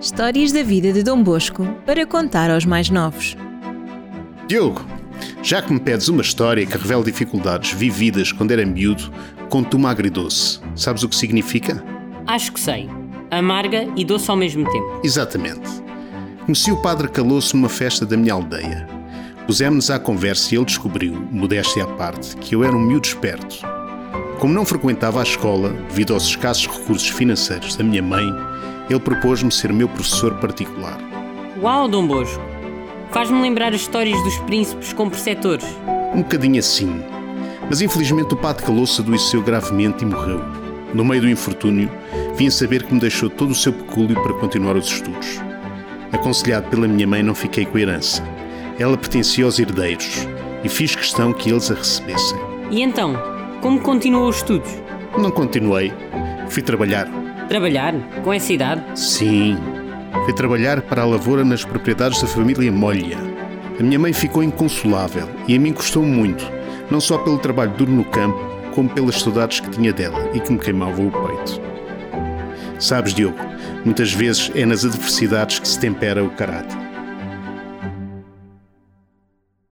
Histórias da vida de Dom Bosco para contar aos mais novos. Diogo, já que me pedes uma história que revela dificuldades vividas quando era miúdo, conto uma agridoce. Sabes o que significa? Acho que sei. Amarga e doce ao mesmo tempo. Exatamente. Conheci o padre Caloço numa festa da minha aldeia. Pusemos-nos à conversa e ele descobriu, modéstia à parte, que eu era um miúdo esperto. Como não frequentava a escola, devido aos escassos recursos financeiros da minha mãe, ele propôs-me ser meu professor particular. Uau, Dom Bosco! Faz-me lembrar as histórias dos príncipes com preceptores. Um bocadinho assim. Mas infelizmente o padre Caloço adoeceu gravemente e morreu. No meio do infortúnio, vim saber que me deixou todo o seu pecúlio para continuar os estudos. Aconselhado pela minha mãe, não fiquei com a herança. Ela pertencia aos herdeiros e fiz questão que eles a recebessem. E então, como continuou os estudos? Não continuei. Fui trabalhar. Trabalhar? Com essa idade? Sim. Fui trabalhar para a lavoura nas propriedades da família Molha. A minha mãe ficou inconsolável e a mim custou muito, não só pelo trabalho duro no campo, como pelas saudades que tinha dela e que me queimavam o peito. Sabes, Diogo, muitas vezes é nas adversidades que se tempera o caráter.